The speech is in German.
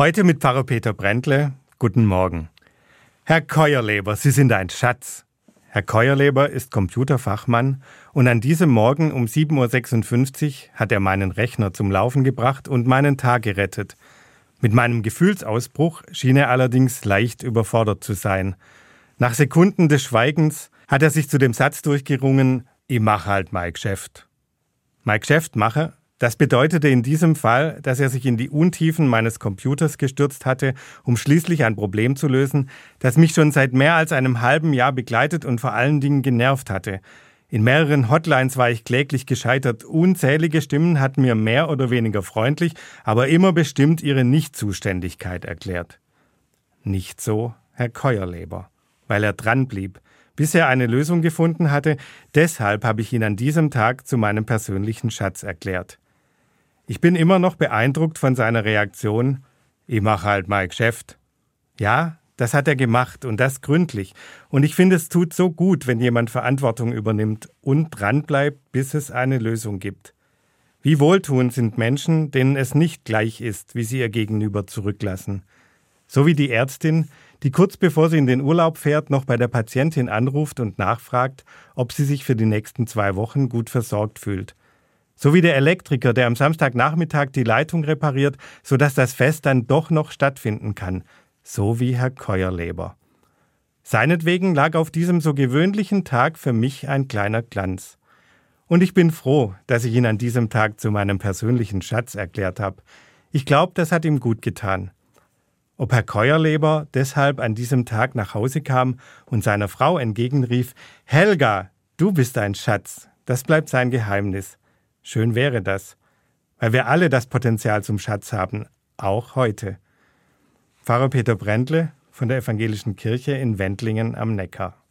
Heute mit Pfarrer Peter Brentle. Guten Morgen. Herr Keuerleber, Sie sind ein Schatz. Herr Keuerleber ist Computerfachmann und an diesem Morgen um 7.56 Uhr hat er meinen Rechner zum Laufen gebracht und meinen Tag gerettet. Mit meinem Gefühlsausbruch schien er allerdings leicht überfordert zu sein. Nach Sekunden des Schweigens hat er sich zu dem Satz durchgerungen, ich mache halt mein Geschäft. Mein Geschäft mache das bedeutete in diesem Fall, dass er sich in die Untiefen meines Computers gestürzt hatte, um schließlich ein Problem zu lösen, das mich schon seit mehr als einem halben Jahr begleitet und vor allen Dingen genervt hatte. In mehreren Hotlines war ich kläglich gescheitert. Unzählige Stimmen hatten mir mehr oder weniger freundlich, aber immer bestimmt ihre Nichtzuständigkeit erklärt. Nicht so Herr Keuerleber, weil er dran blieb, bis er eine Lösung gefunden hatte. Deshalb habe ich ihn an diesem Tag zu meinem persönlichen Schatz erklärt. Ich bin immer noch beeindruckt von seiner Reaktion, ich mache halt mein Geschäft. Ja, das hat er gemacht und das gründlich. Und ich finde, es tut so gut, wenn jemand Verantwortung übernimmt und dranbleibt, bis es eine Lösung gibt. Wie wohltuend sind Menschen, denen es nicht gleich ist, wie sie ihr Gegenüber zurücklassen. So wie die Ärztin, die kurz bevor sie in den Urlaub fährt, noch bei der Patientin anruft und nachfragt, ob sie sich für die nächsten zwei Wochen gut versorgt fühlt. So wie der Elektriker, der am Samstagnachmittag die Leitung repariert, sodass das Fest dann doch noch stattfinden kann. So wie Herr Keuerleber. Seinetwegen lag auf diesem so gewöhnlichen Tag für mich ein kleiner Glanz. Und ich bin froh, dass ich ihn an diesem Tag zu meinem persönlichen Schatz erklärt habe. Ich glaube, das hat ihm gut getan. Ob Herr Keuerleber deshalb an diesem Tag nach Hause kam und seiner Frau entgegenrief, Helga, du bist ein Schatz, das bleibt sein Geheimnis. Schön wäre das, weil wir alle das Potenzial zum Schatz haben, auch heute. Pfarrer Peter Brändle von der Evangelischen Kirche in Wendlingen am Neckar.